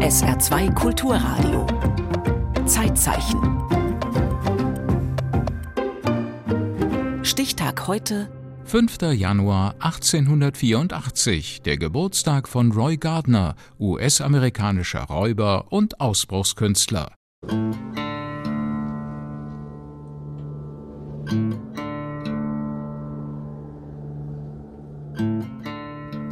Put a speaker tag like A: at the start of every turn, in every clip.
A: SR2 Kulturradio. Zeitzeichen. Stichtag heute.
B: 5. Januar 1884, der Geburtstag von Roy Gardner, US-amerikanischer Räuber und Ausbruchskünstler.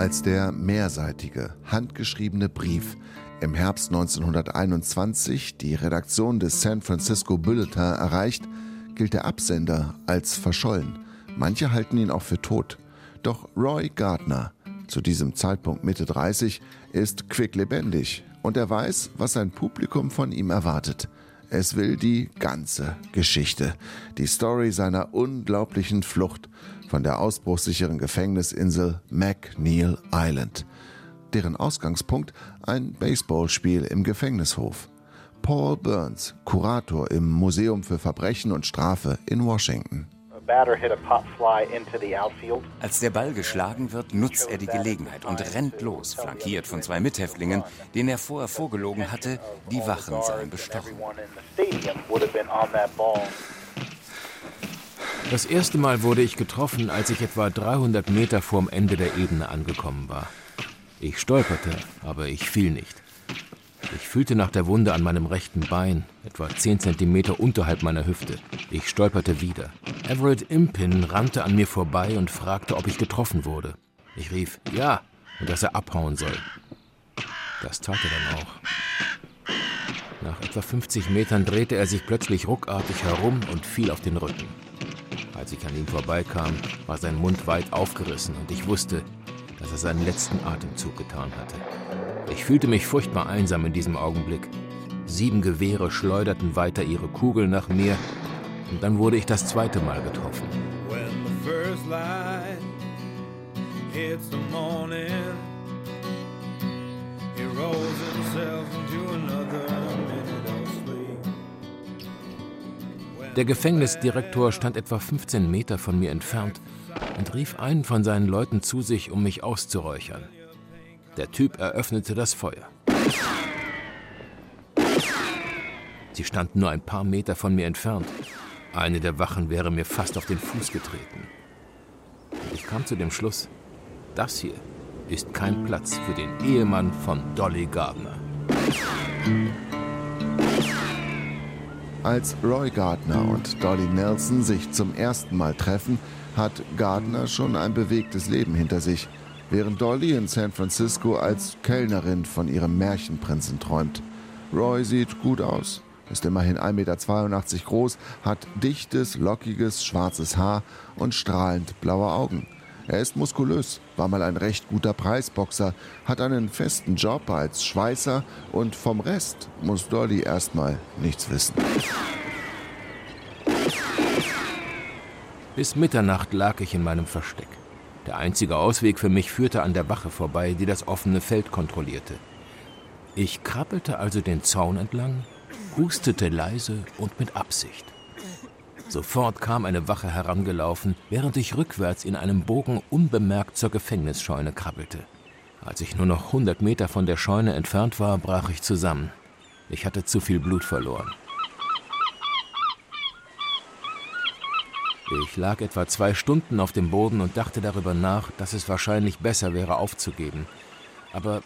C: Als der mehrseitige, handgeschriebene Brief im Herbst 1921 die Redaktion des San Francisco Bulletin erreicht, gilt der Absender als verschollen. Manche halten ihn auch für tot. Doch Roy Gardner, zu diesem Zeitpunkt Mitte 30, ist quicklebendig und er weiß, was sein Publikum von ihm erwartet. Es will die ganze Geschichte, die Story seiner unglaublichen Flucht von der ausbruchssicheren Gefängnisinsel McNeil Island deren Ausgangspunkt ein Baseballspiel im Gefängnishof. Paul Burns, Kurator im Museum für Verbrechen und Strafe in Washington.
D: Als der Ball geschlagen wird, nutzt er die Gelegenheit und rennt los, flankiert von zwei Mithäftlingen, denen er vorher vorgelogen hatte, die Wachen seien bestochen.
E: Das erste Mal wurde ich getroffen, als ich etwa 300 Meter vorm Ende der Ebene angekommen war. Ich stolperte, aber ich fiel nicht. Ich fühlte nach der Wunde an meinem rechten Bein, etwa 10 Zentimeter unterhalb meiner Hüfte. Ich stolperte wieder. Everett Impin rannte an mir vorbei und fragte, ob ich getroffen wurde. Ich rief ja und dass er abhauen soll. Das tat er dann auch. Nach etwa 50 Metern drehte er sich plötzlich ruckartig herum und fiel auf den Rücken. Als ich an ihm vorbeikam, war sein Mund weit aufgerissen und ich wusste, dass er seinen letzten Atemzug getan hatte. Ich fühlte mich furchtbar einsam in diesem Augenblick. Sieben Gewehre schleuderten weiter ihre Kugeln nach mir, und dann wurde ich das zweite Mal getroffen. Der Gefängnisdirektor stand etwa 15 Meter von mir entfernt und rief einen von seinen Leuten zu sich, um mich auszuräuchern. Der Typ eröffnete das Feuer. Sie standen nur ein paar Meter von mir entfernt. Eine der Wachen wäre mir fast auf den Fuß getreten. Ich kam zu dem Schluss, das hier ist kein Platz für den Ehemann von Dolly Gardner.
C: Als Roy Gardner und Dolly Nelson sich zum ersten Mal treffen, hat Gardner schon ein bewegtes Leben hinter sich, während Dolly in San Francisco als Kellnerin von ihrem Märchenprinzen träumt. Roy sieht gut aus, ist immerhin 1,82 Meter groß, hat dichtes, lockiges, schwarzes Haar und strahlend blaue Augen. Er ist muskulös, war mal ein recht guter Preisboxer, hat einen festen Job als Schweißer und vom Rest muss Dolly erstmal nichts wissen.
E: Bis Mitternacht lag ich in meinem Versteck. Der einzige Ausweg für mich führte an der Wache vorbei, die das offene Feld kontrollierte. Ich krabbelte also den Zaun entlang, hustete leise und mit Absicht. Sofort kam eine Wache herangelaufen, während ich rückwärts in einem Bogen unbemerkt zur Gefängnisscheune krabbelte. Als ich nur noch 100 Meter von der Scheune entfernt war, brach ich zusammen. Ich hatte zu viel Blut verloren. Ich lag etwa zwei Stunden auf dem Boden und dachte darüber nach, dass es wahrscheinlich besser wäre aufzugeben. Aber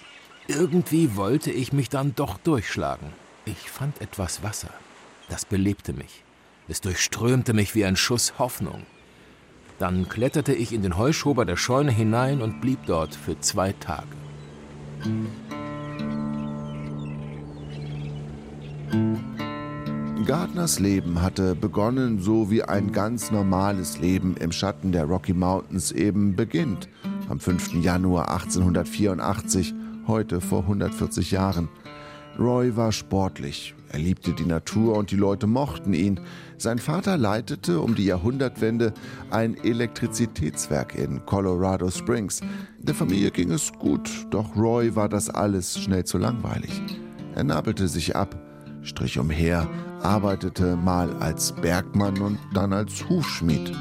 E: irgendwie wollte ich mich dann doch durchschlagen. Ich fand etwas Wasser. Das belebte mich. Es durchströmte mich wie ein Schuss Hoffnung. Dann kletterte ich in den Heuschober der Scheune hinein und blieb dort für zwei Tage.
C: Gardners Leben hatte begonnen, so wie ein ganz normales Leben im Schatten der Rocky Mountains eben beginnt. Am 5. Januar 1884, heute vor 140 Jahren. Roy war sportlich. Er liebte die Natur und die Leute mochten ihn. Sein Vater leitete um die Jahrhundertwende ein Elektrizitätswerk in Colorado Springs. Der Familie ging es gut, doch Roy war das alles schnell zu langweilig. Er nabelte sich ab, strich umher, arbeitete mal als Bergmann und dann als Hufschmied.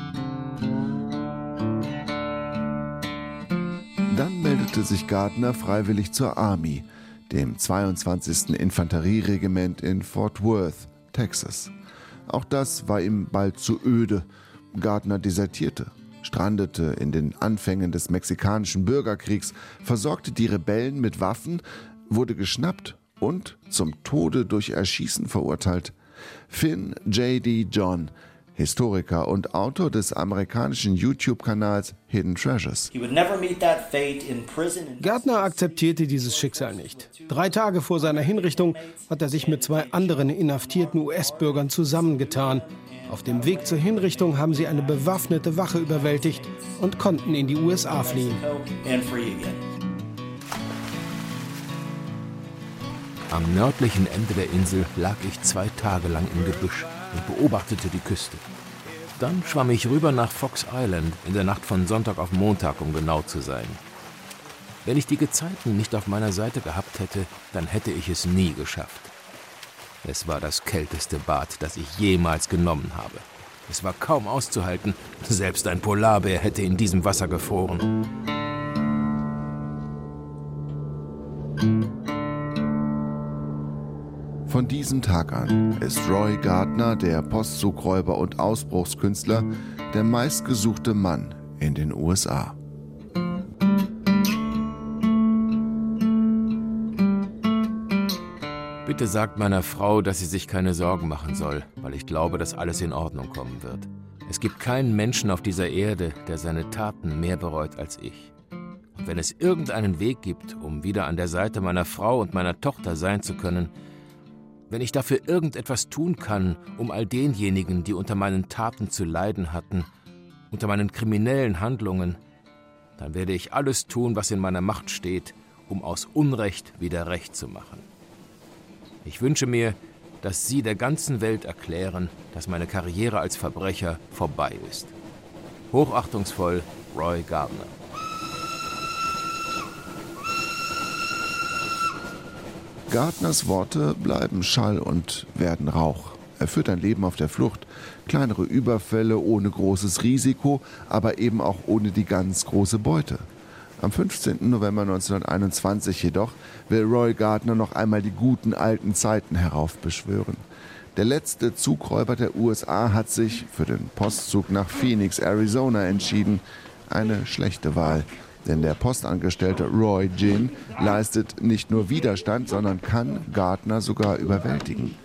C: Dann meldete sich Gardner freiwillig zur Army, dem 22. Infanterieregiment in Fort Worth, Texas. Auch das war ihm bald zu öde. Gardner desertierte, strandete in den Anfängen des mexikanischen Bürgerkriegs, versorgte die Rebellen mit Waffen, wurde geschnappt und zum Tode durch Erschießen verurteilt. Finn J.D. John Historiker und Autor des amerikanischen YouTube-Kanals Hidden Treasures.
F: Gardner akzeptierte dieses Schicksal nicht. Drei Tage vor seiner Hinrichtung hat er sich mit zwei anderen inhaftierten US-Bürgern zusammengetan. Auf dem Weg zur Hinrichtung haben sie eine bewaffnete Wache überwältigt und konnten in die USA fliehen.
E: Am nördlichen Ende der Insel lag ich zwei Tage lang im Gebüsch und beobachtete die Küste. Dann schwamm ich rüber nach Fox Island in der Nacht von Sonntag auf Montag, um genau zu sein. Wenn ich die Gezeiten nicht auf meiner Seite gehabt hätte, dann hätte ich es nie geschafft. Es war das kälteste Bad, das ich jemals genommen habe. Es war kaum auszuhalten, selbst ein Polarbär hätte in diesem Wasser gefroren.
C: Von diesem Tag an ist Roy Gardner, der Postzugräuber und Ausbruchskünstler, der meistgesuchte Mann in den USA.
E: Bitte sagt meiner Frau, dass sie sich keine Sorgen machen soll, weil ich glaube, dass alles in Ordnung kommen wird. Es gibt keinen Menschen auf dieser Erde, der seine Taten mehr bereut als ich. Und wenn es irgendeinen Weg gibt, um wieder an der Seite meiner Frau und meiner Tochter sein zu können, wenn ich dafür irgendetwas tun kann, um all denjenigen, die unter meinen Taten zu leiden hatten, unter meinen kriminellen Handlungen, dann werde ich alles tun, was in meiner Macht steht, um aus Unrecht wieder Recht zu machen. Ich wünsche mir, dass Sie der ganzen Welt erklären, dass meine Karriere als Verbrecher vorbei ist. Hochachtungsvoll, Roy Gardner.
C: Gardners Worte bleiben Schall und werden Rauch. Er führt ein Leben auf der Flucht, kleinere Überfälle ohne großes Risiko, aber eben auch ohne die ganz große Beute. Am 15. November 1921 jedoch will Roy Gardner noch einmal die guten alten Zeiten heraufbeschwören. Der letzte Zugräuber der USA hat sich für den Postzug nach Phoenix, Arizona entschieden. Eine schlechte Wahl. Denn der Postangestellte Roy Ginn leistet nicht nur Widerstand, sondern kann Gardner sogar überwältigen.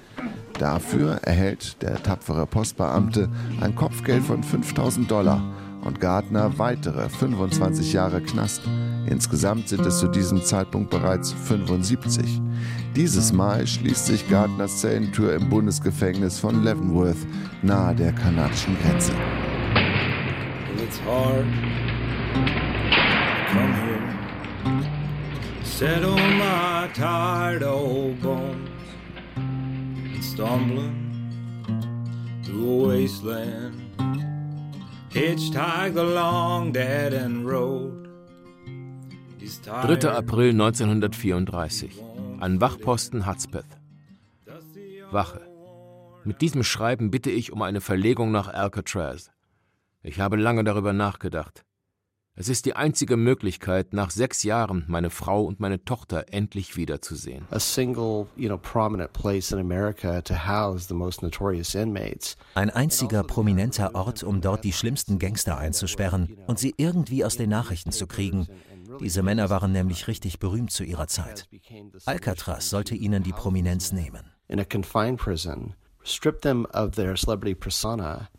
C: Dafür erhält der tapfere Postbeamte ein Kopfgeld von 5000 Dollar und Gardner weitere 25 Jahre Knast. Insgesamt sind es zu diesem Zeitpunkt bereits 75. Dieses Mal schließt sich Gardners Zellentür im Bundesgefängnis von Leavenworth nahe der kanadischen Grenze. It's hard settle my tired old bones, and stumbling through a wasteland, hitchhiked the long dead end road.
E: 3. April 1934. An Wachposten Hudspeth. Wache. Mit diesem Schreiben bitte ich um eine Verlegung nach Alcatraz. Ich habe lange darüber nachgedacht. Es ist die einzige Möglichkeit, nach sechs Jahren meine Frau und meine Tochter endlich wiederzusehen.
G: Ein einziger prominenter Ort, um dort die schlimmsten Gangster einzusperren und sie irgendwie aus den Nachrichten zu kriegen. Diese Männer waren nämlich richtig berühmt zu ihrer Zeit. Alcatraz sollte ihnen die Prominenz nehmen.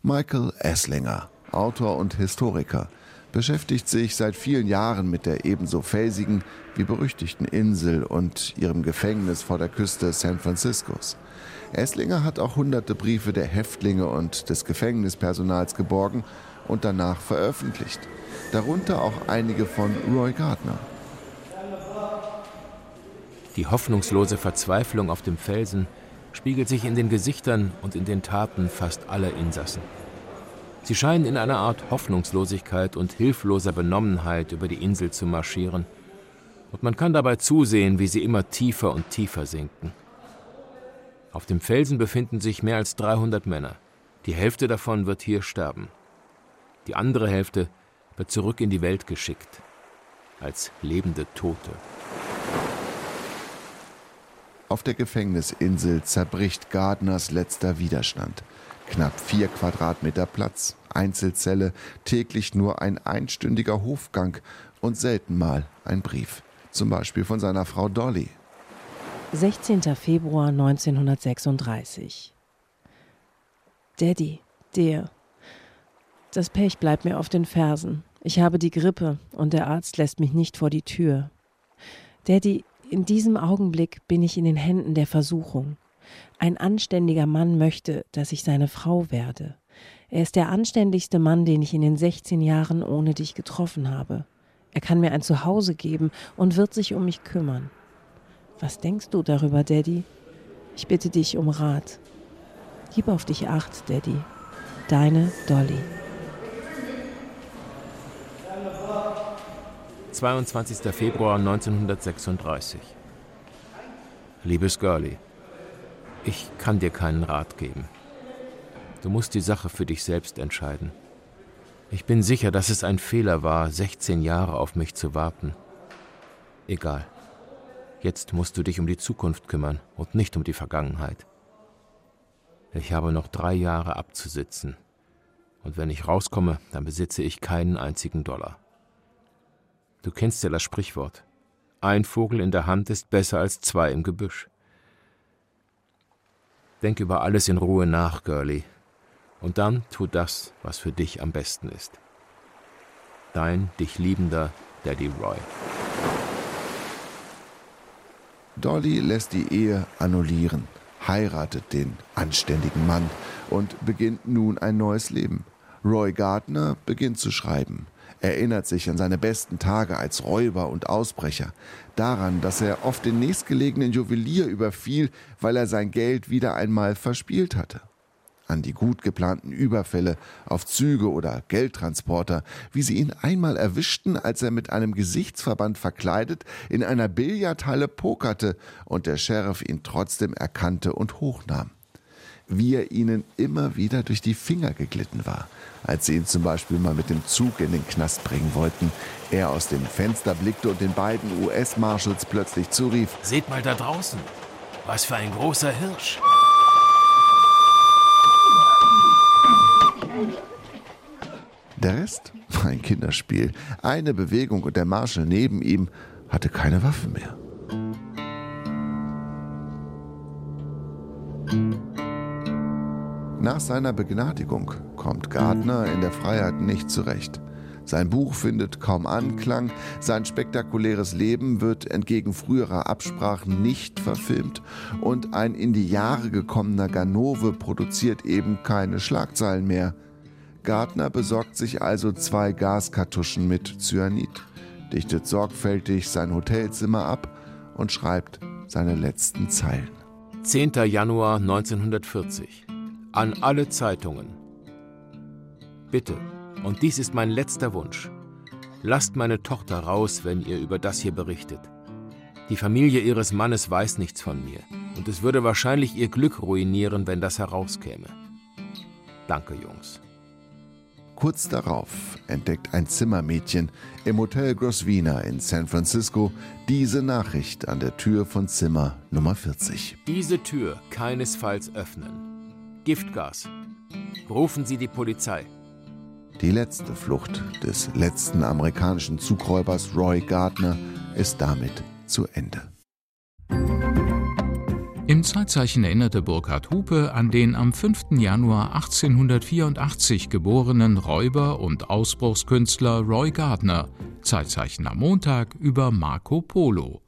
C: Michael Esslinger, Autor und Historiker beschäftigt sich seit vielen Jahren mit der ebenso felsigen wie berüchtigten Insel und ihrem Gefängnis vor der Küste San Franciscos. Esslinger hat auch hunderte Briefe der Häftlinge und des Gefängnispersonals geborgen und danach veröffentlicht. Darunter auch einige von Roy Gardner.
E: Die hoffnungslose Verzweiflung auf dem Felsen spiegelt sich in den Gesichtern und in den Taten fast aller Insassen. Sie scheinen in einer Art Hoffnungslosigkeit und hilfloser Benommenheit über die Insel zu marschieren, und man kann dabei zusehen, wie sie immer tiefer und tiefer sinken. Auf dem Felsen befinden sich mehr als 300 Männer. Die Hälfte davon wird hier sterben. Die andere Hälfte wird zurück in die Welt geschickt. als lebende Tote.
C: Auf der Gefängnisinsel zerbricht Gardners letzter Widerstand. Knapp vier Quadratmeter Platz, Einzelzelle, täglich nur ein einstündiger Hofgang und selten mal ein Brief. Zum Beispiel von seiner Frau Dolly.
H: 16. Februar 1936. Daddy, Dear, das Pech bleibt mir auf den Fersen. Ich habe die Grippe und der Arzt lässt mich nicht vor die Tür. Daddy, in diesem Augenblick bin ich in den Händen der Versuchung. Ein anständiger Mann möchte, dass ich seine Frau werde. Er ist der anständigste Mann, den ich in den 16 Jahren ohne dich getroffen habe. Er kann mir ein Zuhause geben und wird sich um mich kümmern. Was denkst du darüber, Daddy? Ich bitte dich um Rat. Gib auf dich acht, Daddy. Deine Dolly.
E: 22. Februar 1936. Liebes Girlie, ich kann dir keinen Rat geben. Du musst die Sache für dich selbst entscheiden. Ich bin sicher, dass es ein Fehler war, 16 Jahre auf mich zu warten. Egal. Jetzt musst du dich um die Zukunft kümmern und nicht um die Vergangenheit. Ich habe noch drei Jahre abzusitzen. Und wenn ich rauskomme, dann besitze ich keinen einzigen Dollar. Du kennst ja das Sprichwort. Ein Vogel in der Hand ist besser als zwei im Gebüsch. Denk über alles in Ruhe nach, Girlie, und dann tu das, was für dich am besten ist. Dein dich liebender Daddy Roy.
C: Dolly lässt die Ehe annullieren, heiratet den anständigen Mann und beginnt nun ein neues Leben. Roy Gardner beginnt zu schreiben, erinnert sich an seine besten Tage als Räuber und Ausbrecher, daran, dass er oft den nächstgelegenen Juwelier überfiel, weil er sein Geld wieder einmal verspielt hatte an die gut geplanten Überfälle auf Züge oder Geldtransporter, wie sie ihn einmal erwischten, als er mit einem Gesichtsverband verkleidet in einer Billardhalle pokerte und der Sheriff ihn trotzdem erkannte und hochnahm. Wie er ihnen immer wieder durch die Finger geglitten war, als sie ihn zum Beispiel mal mit dem Zug in den Knast bringen wollten, er aus dem Fenster blickte und den beiden US-Marshals plötzlich zurief:
E: Seht mal da draußen, was für ein großer Hirsch!
C: Der Rest war ein Kinderspiel. Eine Bewegung und der Marshal neben ihm hatte keine Waffe mehr. Nach seiner Begnadigung kommt Gardner in der Freiheit nicht zurecht. Sein Buch findet kaum Anklang, sein spektakuläres Leben wird entgegen früherer Absprachen nicht verfilmt und ein in die Jahre gekommener Ganove produziert eben keine Schlagzeilen mehr. Gardner besorgt sich also zwei Gaskartuschen mit Cyanid, dichtet sorgfältig sein Hotelzimmer ab und schreibt seine letzten Zeilen.
E: 10. Januar 1940. An alle Zeitungen. Bitte, und dies ist mein letzter Wunsch. Lasst meine Tochter raus, wenn ihr über das hier berichtet. Die Familie ihres Mannes weiß nichts von mir, und es würde wahrscheinlich ihr Glück ruinieren, wenn das herauskäme. Danke, Jungs.
C: Kurz darauf entdeckt ein Zimmermädchen im Hotel Grosvenor in San Francisco diese Nachricht an der Tür von Zimmer Nummer 40.
E: Diese Tür keinesfalls öffnen. Giftgas. Rufen Sie die Polizei.
C: Die letzte Flucht des letzten amerikanischen Zugräubers Roy Gardner ist damit zu Ende.
B: Im Zeitzeichen erinnerte Burkhard Hupe an den am 5. Januar 1884 geborenen Räuber und Ausbruchskünstler Roy Gardner, Zeitzeichen am Montag über Marco Polo.